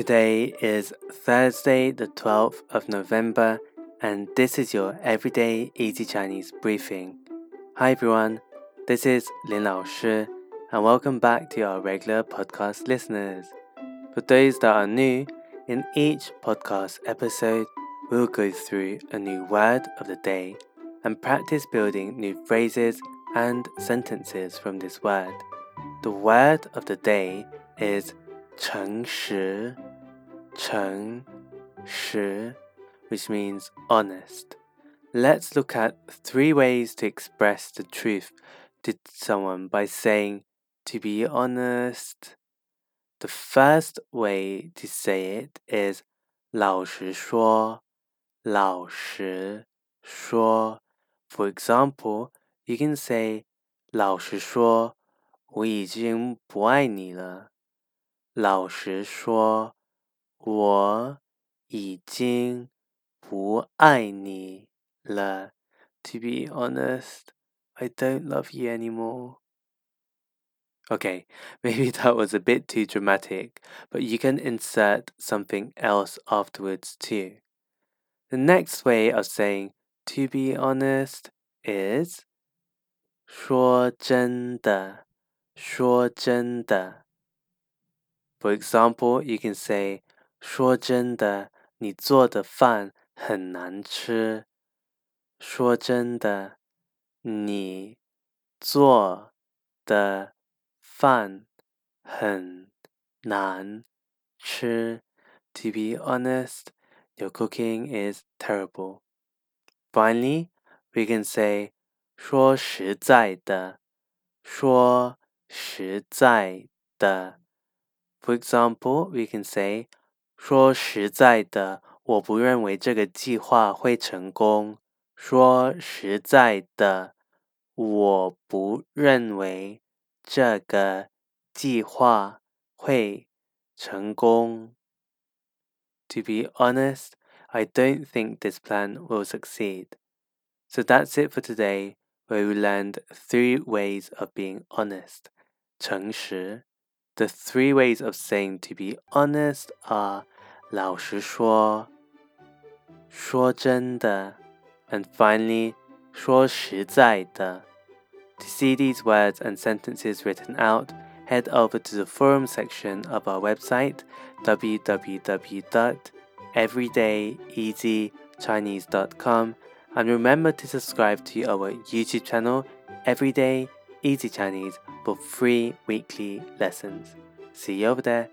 Today is Thursday, the 12th of November, and this is your everyday easy Chinese briefing. Hi everyone, this is Lin Lao Shi, and welcome back to our regular podcast listeners. For those that are new, in each podcast episode, we'll go through a new word of the day and practice building new phrases and sentences from this word. The word of the day is 诚实, 诚实, which means honest. Let's look at three ways to express the truth to someone by saying to be honest. The first way to say it is 老实说,老实说. For example, you can say 老实说,我已经不爱你了。老实说， 我已经不爱你了。To be honest, I don't love you anymore. Okay, maybe that was a bit too dramatic, but you can insert something else afterwards too. The next way of saying to be honest is 说真的，说真的。for example, you can say 说真的，你做的饭很难吃。说真的，你做的饭很难吃。To be honest, your cooking is terrible. Finally, we can say 说实在的，说实在的。for example, we can say 说实在的，我不认为这个计划会成功。说实在的，我不认为这个计划会成功。To be honest, I don't think this plan will succeed. So that's it for today, where we learned three ways of being honest. 诚实 the three ways of saying to be honest are 老实说,说真的, and finally 说实在的. To see these words and sentences written out, head over to the forum section of our website www.everydayeasychinese.com and remember to subscribe to our YouTube channel Everyday Easy Chinese for free weekly lessons. See you over there.